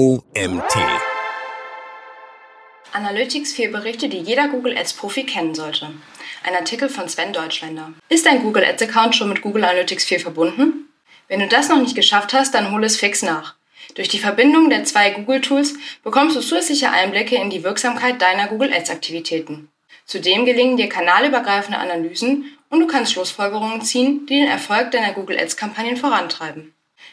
OMT. Analytics 4 Berichte, die jeder Google Ads Profi kennen sollte. Ein Artikel von Sven Deutschländer. Ist dein Google Ads Account schon mit Google Analytics 4 verbunden? Wenn du das noch nicht geschafft hast, dann hole es fix nach. Durch die Verbindung der zwei Google Tools bekommst du zusätzliche Einblicke in die Wirksamkeit deiner Google Ads Aktivitäten. Zudem gelingen dir kanalübergreifende Analysen und du kannst Schlussfolgerungen ziehen, die den Erfolg deiner Google Ads Kampagnen vorantreiben.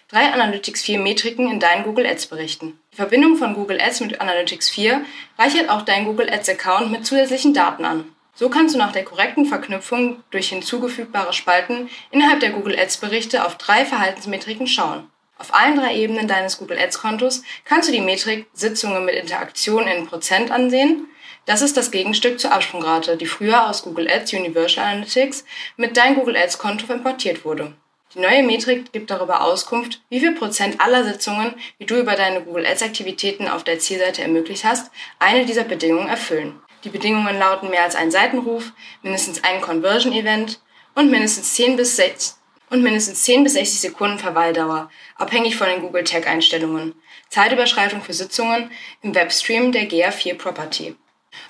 Drei Analytics 4 Metriken in deinen Google Ads Berichten. Die Verbindung von Google Ads mit Analytics 4 reichert auch deinen Google Ads Account mit zusätzlichen Daten an. So kannst du nach der korrekten Verknüpfung durch hinzugefügbare Spalten innerhalb der Google Ads Berichte auf drei Verhaltensmetriken schauen. Auf allen drei Ebenen deines Google Ads Kontos kannst du die Metrik Sitzungen mit Interaktion in Prozent ansehen, das ist das Gegenstück zur Absprungrate, die früher aus Google Ads Universal Analytics mit deinem Google Ads Konto importiert wurde. Die neue Metrik gibt darüber Auskunft, wie viel Prozent aller Sitzungen, die du über deine Google Ads Aktivitäten auf der Zielseite ermöglicht hast, eine dieser Bedingungen erfüllen. Die Bedingungen lauten mehr als ein Seitenruf, mindestens ein Conversion Event und mindestens 10 bis 6 und mindestens 10 bis 60 Sekunden Verweildauer, abhängig von den Google Tag Einstellungen. Zeitüberschreitung für Sitzungen im Webstream der GA4 Property.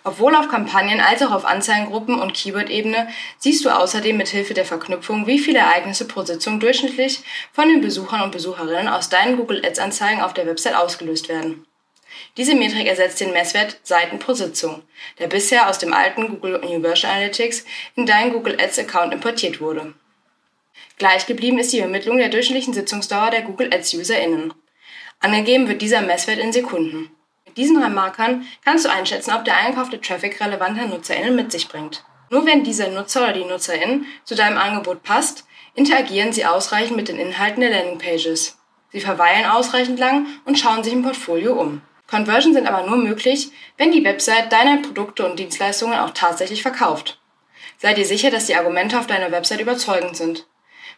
Obwohl auf Kampagnen als auch auf Anzeigengruppen und Keyword-Ebene siehst du außerdem mit Hilfe der Verknüpfung, wie viele Ereignisse pro Sitzung durchschnittlich von den Besuchern und Besucherinnen aus deinen Google Ads Anzeigen auf der Website ausgelöst werden. Diese Metrik ersetzt den Messwert Seiten pro Sitzung, der bisher aus dem alten Google Universal Analytics in deinen Google Ads Account importiert wurde. Gleich geblieben ist die Ermittlung der durchschnittlichen Sitzungsdauer der Google Ads UserInnen. Angegeben wird dieser Messwert in Sekunden diesen drei Markern kannst du einschätzen, ob der eingekaufte Traffic relevante NutzerInnen mit sich bringt. Nur wenn dieser Nutzer oder die NutzerInnen zu deinem Angebot passt, interagieren sie ausreichend mit den Inhalten der Landingpages. Sie verweilen ausreichend lang und schauen sich im Portfolio um. Conversions sind aber nur möglich, wenn die Website deine Produkte und Dienstleistungen auch tatsächlich verkauft. Sei dir sicher, dass die Argumente auf deiner Website überzeugend sind.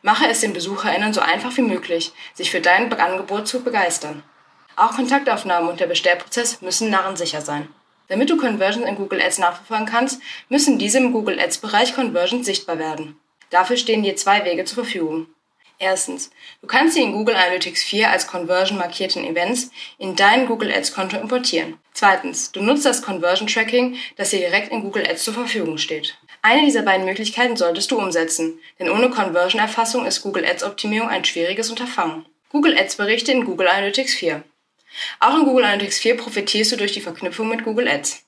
Mache es den BesucherInnen so einfach wie möglich, sich für dein Angebot zu begeistern. Auch Kontaktaufnahmen und der Bestellprozess müssen narrensicher sein. Damit du Conversions in Google Ads nachverfolgen kannst, müssen diese im Google Ads Bereich Conversions sichtbar werden. Dafür stehen dir zwei Wege zur Verfügung. Erstens, du kannst sie in Google Analytics 4 als Conversion markierten Events in dein Google Ads Konto importieren. Zweitens, du nutzt das Conversion Tracking, das dir direkt in Google Ads zur Verfügung steht. Eine dieser beiden Möglichkeiten solltest du umsetzen, denn ohne Conversion Erfassung ist Google Ads Optimierung ein schwieriges Unterfangen. Google Ads Berichte in Google Analytics 4. Auch in Google Analytics 4 profitierst du durch die Verknüpfung mit Google Ads.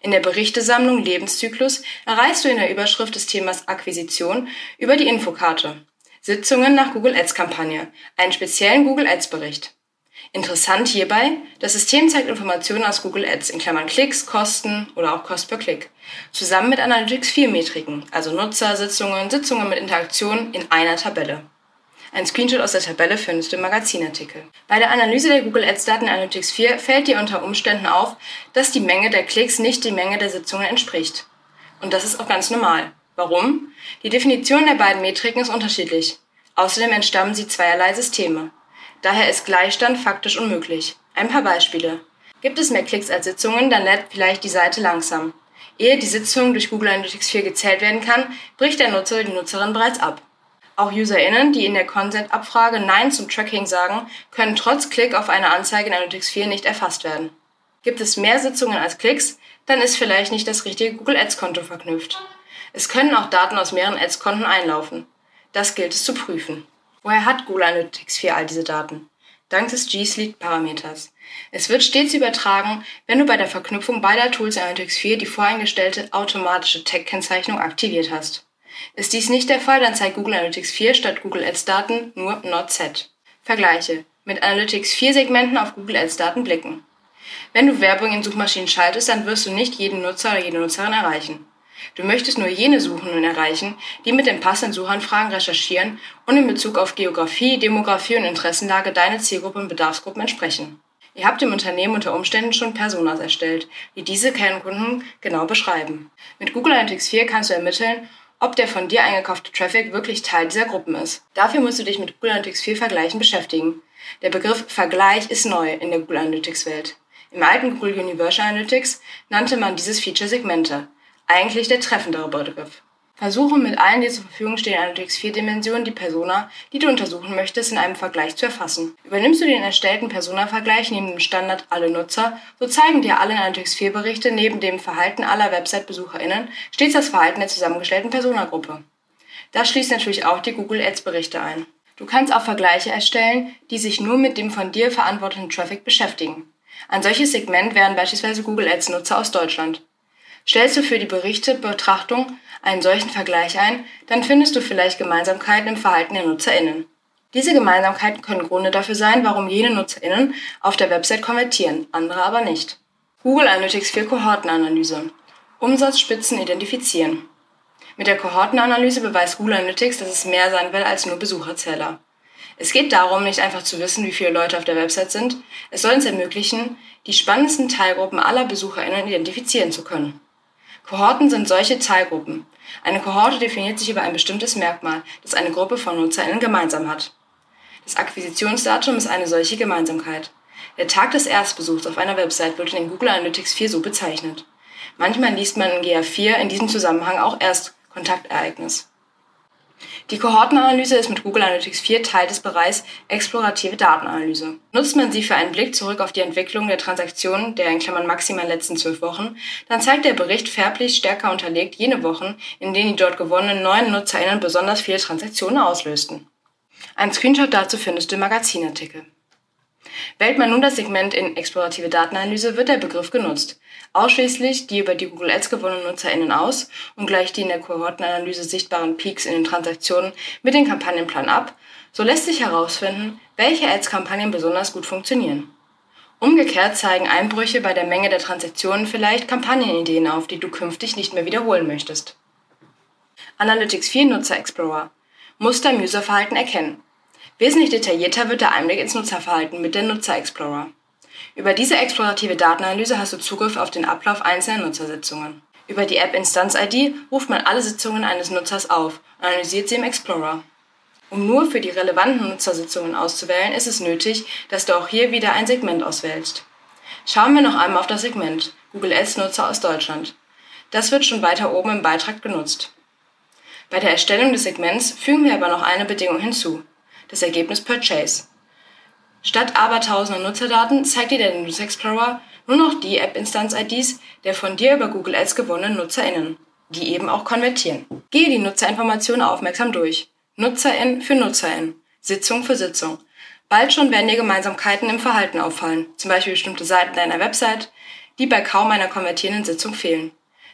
In der Berichtesammlung Lebenszyklus erreichst du in der Überschrift des Themas Akquisition über die Infokarte Sitzungen nach Google Ads Kampagne, einen speziellen Google Ads Bericht. Interessant hierbei, das System zeigt Informationen aus Google Ads in Klammern Klicks, Kosten oder auch Kost per Klick, zusammen mit Analytics 4 Metriken, also Nutzer, Sitzungen, Sitzungen mit Interaktion in einer Tabelle. Ein Screenshot aus der Tabelle findest du im Magazinartikel. Bei der Analyse der Google Ads Daten Analytics 4 fällt dir unter Umständen auf, dass die Menge der Klicks nicht die Menge der Sitzungen entspricht. Und das ist auch ganz normal. Warum? Die Definition der beiden Metriken ist unterschiedlich. Außerdem entstammen sie zweierlei Systeme. Daher ist Gleichstand faktisch unmöglich. Ein paar Beispiele. Gibt es mehr Klicks als Sitzungen, dann lädt vielleicht die Seite langsam. Ehe die Sitzung durch Google Analytics 4 gezählt werden kann, bricht der Nutzer die Nutzerin bereits ab. Auch UserInnen, die in der Consent-Abfrage Nein zum Tracking sagen, können trotz Klick auf eine Anzeige in Analytics 4 nicht erfasst werden. Gibt es mehr Sitzungen als Klicks, dann ist vielleicht nicht das richtige Google Ads-Konto verknüpft. Es können auch Daten aus mehreren Ads-Konten einlaufen. Das gilt es zu prüfen. Woher hat Google Analytics 4 all diese Daten? Dank des G Suite-Parameters. Es wird stets übertragen, wenn du bei der Verknüpfung beider Tools in Analytics 4 die voreingestellte automatische Tag-Kennzeichnung aktiviert hast. Ist dies nicht der Fall, dann zeigt Google Analytics 4 statt Google Ads Daten nur Not Set. Vergleiche. Mit Analytics 4 Segmenten auf Google Ads Daten blicken. Wenn du Werbung in Suchmaschinen schaltest, dann wirst du nicht jeden Nutzer oder jede Nutzerin erreichen. Du möchtest nur jene Suchenden erreichen, die mit den passenden Suchanfragen recherchieren und in Bezug auf Geografie, Demografie und Interessenlage deine Zielgruppe und Bedarfsgruppen entsprechen. Ihr habt im Unternehmen unter Umständen schon Personas erstellt, die diese Kernkunden genau beschreiben. Mit Google Analytics 4 kannst du ermitteln, ob der von dir eingekaufte Traffic wirklich Teil dieser Gruppen ist. Dafür musst du dich mit Google Analytics 4 Vergleichen beschäftigen. Der Begriff Vergleich ist neu in der Google Analytics Welt. Im alten Google Universal Analytics nannte man dieses Feature Segmente. Eigentlich der treffendere Begriff. Versuche mit allen dir zur Verfügung stehenden Analytics 4 Dimensionen die Persona, die du untersuchen möchtest, in einem Vergleich zu erfassen. Übernimmst du den erstellten Persona-Vergleich neben dem Standard alle Nutzer, so zeigen dir alle Analytics 4 Berichte neben dem Verhalten aller Website-BesucherInnen stets das Verhalten der zusammengestellten Persona-Gruppe. Das schließt natürlich auch die Google Ads Berichte ein. Du kannst auch Vergleiche erstellen, die sich nur mit dem von dir verantworteten Traffic beschäftigen. Ein solches Segment wären beispielsweise Google Ads Nutzer aus Deutschland. Stellst du für die Berichte-Betrachtung einen solchen Vergleich ein, dann findest du vielleicht Gemeinsamkeiten im Verhalten der NutzerInnen. Diese Gemeinsamkeiten können Gründe dafür sein, warum jene NutzerInnen auf der Website konvertieren, andere aber nicht. Google Analytics 4 Kohortenanalyse. Umsatzspitzen identifizieren. Mit der Kohortenanalyse beweist Google Analytics, dass es mehr sein will als nur Besucherzähler. Es geht darum, nicht einfach zu wissen, wie viele Leute auf der Website sind, es soll uns ermöglichen, die spannendsten Teilgruppen aller BesucherInnen identifizieren zu können. Kohorten sind solche Teilgruppen. Eine Kohorte definiert sich über ein bestimmtes Merkmal, das eine Gruppe von NutzerInnen gemeinsam hat. Das Akquisitionsdatum ist eine solche Gemeinsamkeit. Der Tag des Erstbesuchs auf einer Website wird in den Google Analytics 4 so bezeichnet. Manchmal liest man in GA4 in diesem Zusammenhang auch Erstkontaktereignis. Die Kohortenanalyse ist mit Google Analytics 4 Teil des Bereichs explorative Datenanalyse. Nutzt man sie für einen Blick zurück auf die Entwicklung der Transaktionen der in Klammern maximal letzten zwölf Wochen, dann zeigt der Bericht färblich stärker unterlegt jene Wochen, in denen die dort gewonnenen neuen NutzerInnen besonders viele Transaktionen auslösten. Ein Screenshot dazu findest du im Magazinartikel. Wählt man nun das Segment in explorative Datenanalyse, wird der Begriff genutzt. Ausschließlich die über die Google Ads gewonnenen NutzerInnen aus und gleicht die in der Kohortenanalyse sichtbaren Peaks in den Transaktionen mit dem Kampagnenplan ab, so lässt sich herausfinden, welche Ads-Kampagnen besonders gut funktionieren. Umgekehrt zeigen Einbrüche bei der Menge der Transaktionen vielleicht Kampagnenideen auf, die du künftig nicht mehr wiederholen möchtest. Analytics 4 Nutzer Explorer Muster im Userverhalten erkennen. Wesentlich detaillierter wird der Einblick ins Nutzerverhalten mit der Nutzer Explorer. Über diese explorative Datenanalyse hast du Zugriff auf den Ablauf einzelner Nutzersitzungen. Über die App Instanz ID ruft man alle Sitzungen eines Nutzers auf und analysiert sie im Explorer. Um nur für die relevanten Nutzersitzungen auszuwählen, ist es nötig, dass du auch hier wieder ein Segment auswählst. Schauen wir noch einmal auf das Segment Google Ads Nutzer aus Deutschland. Das wird schon weiter oben im Beitrag genutzt. Bei der Erstellung des Segments fügen wir aber noch eine Bedingung hinzu das Ergebnis Purchase. Statt abertausender Nutzerdaten zeigt dir der News Explorer nur noch die App-Instanz-IDs der von dir über Google Ads gewonnenen NutzerInnen, die eben auch konvertieren. Gehe die Nutzerinformationen aufmerksam durch. NutzerIn für NutzerIn, Sitzung für Sitzung. Bald schon werden dir Gemeinsamkeiten im Verhalten auffallen, zum Beispiel bestimmte Seiten deiner Website, die bei kaum einer konvertierenden Sitzung fehlen.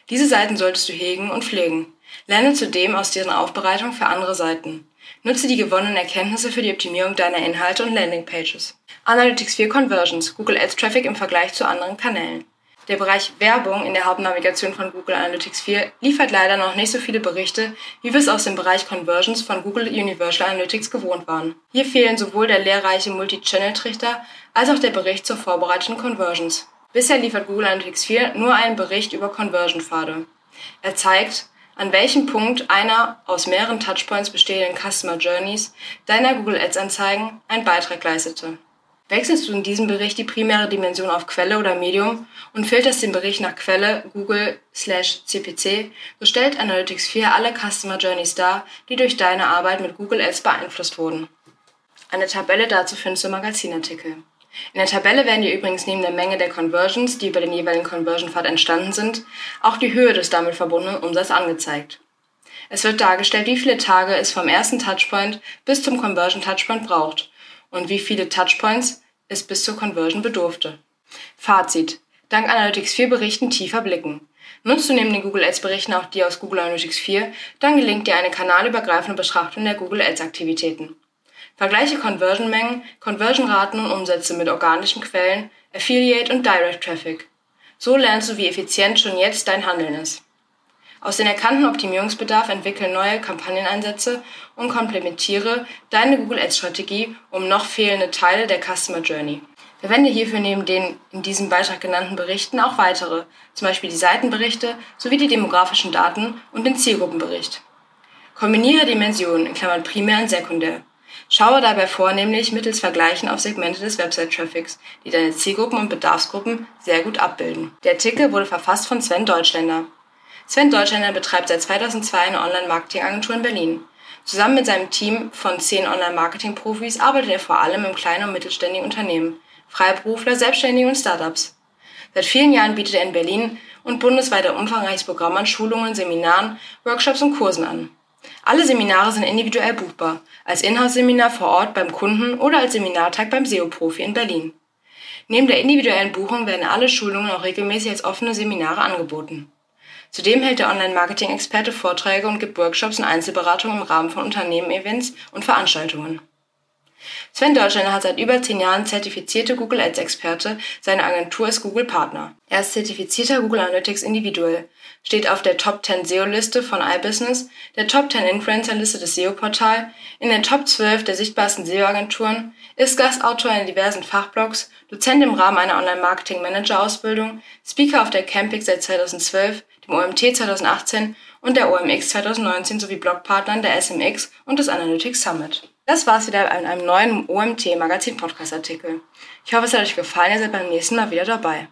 Diese Seiten solltest du hegen und pflegen. Lerne zudem aus deren Aufbereitung für andere Seiten. Nutze die gewonnenen Erkenntnisse für die Optimierung deiner Inhalte und Landingpages. Analytics 4 Conversions, Google Ads Traffic im Vergleich zu anderen Kanälen. Der Bereich Werbung in der Hauptnavigation von Google Analytics 4 liefert leider noch nicht so viele Berichte, wie wir es aus dem Bereich Conversions von Google Universal Analytics gewohnt waren. Hier fehlen sowohl der lehrreiche Multi-Channel-Trichter als auch der Bericht zur vorbereiteten Conversions. Bisher liefert Google Analytics 4 nur einen Bericht über Conversion-Pfade. Er zeigt, an welchem Punkt einer aus mehreren Touchpoints bestehenden Customer Journeys deiner Google Ads Anzeigen einen Beitrag leistete. Wechselst du in diesem Bericht die primäre Dimension auf Quelle oder Medium und filterst den Bericht nach Quelle Google slash CPC, so stellt Analytics 4 alle Customer Journeys dar, die durch deine Arbeit mit Google Ads beeinflusst wurden. Eine Tabelle dazu findest du im Magazinartikel. In der Tabelle werden dir übrigens neben der Menge der Conversions, die über den jeweiligen Conversion-Pfad entstanden sind, auch die Höhe des damit verbundenen Umsatzes angezeigt. Es wird dargestellt, wie viele Tage es vom ersten Touchpoint bis zum Conversion Touchpoint braucht und wie viele Touchpoints es bis zur Conversion bedurfte. Fazit. Dank Analytics 4 Berichten tiefer blicken. Nutzt du neben den Google Ads Berichten auch die aus Google Analytics 4, dann gelingt dir eine kanalübergreifende Betrachtung der Google Ads Aktivitäten. Vergleiche Conversion-Mengen, Conversion-Raten und Umsätze mit organischen Quellen, Affiliate und Direct Traffic. So lernst du, wie effizient schon jetzt dein Handeln ist. Aus den erkannten Optimierungsbedarf entwickle neue Kampagneneinsätze und komplementiere deine Google Ads Strategie um noch fehlende Teile der Customer Journey. Verwende hierfür neben den in diesem Beitrag genannten Berichten auch weitere, zum Beispiel die Seitenberichte sowie die demografischen Daten und den Zielgruppenbericht. Kombiniere Dimensionen in Klammern primär und sekundär. Schaue dabei vornehmlich mittels Vergleichen auf Segmente des Website-Traffics, die deine Zielgruppen und Bedarfsgruppen sehr gut abbilden. Der Artikel wurde verfasst von Sven Deutschländer. Sven Deutschländer betreibt seit 2002 eine Online-Marketing-Agentur in Berlin. Zusammen mit seinem Team von zehn Online-Marketing-Profis arbeitet er vor allem im kleinen und mittelständigen Unternehmen, Freiberufler, Selbstständige und Startups. Seit vielen Jahren bietet er in Berlin und bundesweit ein umfangreiches Programm an Schulungen, Seminaren, Workshops und Kursen an. Alle Seminare sind individuell buchbar, als Inhouse-Seminar vor Ort beim Kunden oder als Seminartag beim SEO-Profi in Berlin. Neben der individuellen Buchung werden alle Schulungen auch regelmäßig als offene Seminare angeboten. Zudem hält der Online-Marketing-Experte Vorträge und gibt Workshops und Einzelberatungen im Rahmen von Unternehmen-Events und Veranstaltungen. Sven Deutschländer hat seit über zehn Jahren zertifizierte Google Ads Experte, seine Agentur ist Google Partner. Er ist zertifizierter Google Analytics Individual, steht auf der Top 10 SEO-Liste von iBusiness, der Top 10 Influencer-Liste des SEO-Portal, in den Top 12 der sichtbarsten SEO-Agenturen, ist Gastautor in diversen Fachblogs, Dozent im Rahmen einer Online-Marketing-Manager-Ausbildung, Speaker auf der Campix seit 2012, dem OMT 2018 und der OMX 2019 sowie Blogpartnern der SMX und des Analytics Summit. Das war's wieder in einem neuen OMT Magazin Podcast Artikel. Ich hoffe, es hat euch gefallen, ihr seid beim nächsten Mal wieder dabei.